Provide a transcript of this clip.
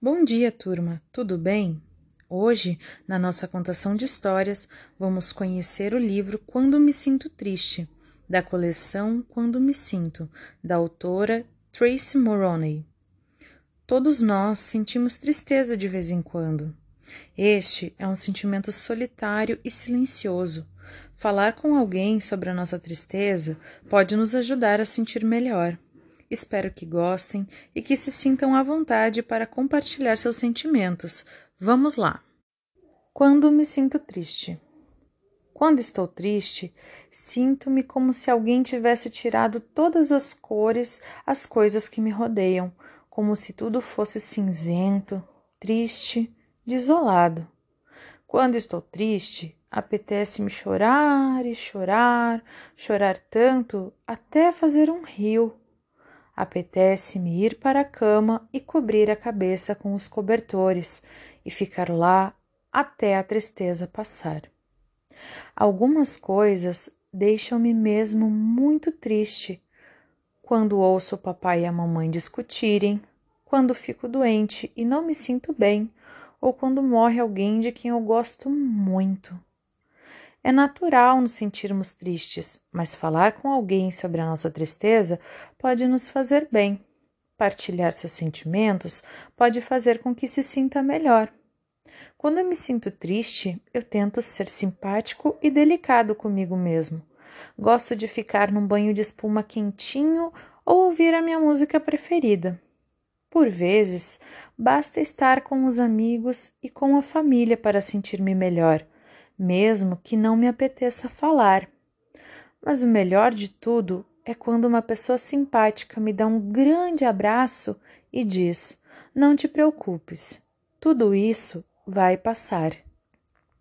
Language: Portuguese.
Bom dia, turma. Tudo bem? Hoje, na nossa contação de histórias, vamos conhecer o livro Quando Me Sinto Triste, da coleção Quando Me Sinto, da autora Tracy Moroney. Todos nós sentimos tristeza de vez em quando. Este é um sentimento solitário e silencioso. Falar com alguém sobre a nossa tristeza pode nos ajudar a sentir melhor. Espero que gostem e que se sintam à vontade para compartilhar seus sentimentos. Vamos lá! Quando me sinto triste. Quando estou triste, sinto-me como se alguém tivesse tirado todas as cores às coisas que me rodeiam, como se tudo fosse cinzento, triste, desolado. Quando estou triste, apetece-me chorar e chorar, chorar tanto até fazer um rio Apetece-me ir para a cama e cobrir a cabeça com os cobertores e ficar lá até a tristeza passar. Algumas coisas deixam-me mesmo muito triste. Quando ouço o papai e a mamãe discutirem, quando fico doente e não me sinto bem, ou quando morre alguém de quem eu gosto muito. É natural nos sentirmos tristes, mas falar com alguém sobre a nossa tristeza pode nos fazer bem. Partilhar seus sentimentos pode fazer com que se sinta melhor. Quando eu me sinto triste, eu tento ser simpático e delicado comigo mesmo. Gosto de ficar num banho de espuma quentinho ou ouvir a minha música preferida. Por vezes, basta estar com os amigos e com a família para sentir-me melhor mesmo que não me apeteça falar. Mas o melhor de tudo é quando uma pessoa simpática me dá um grande abraço e diz: Não te preocupes, tudo isso vai passar.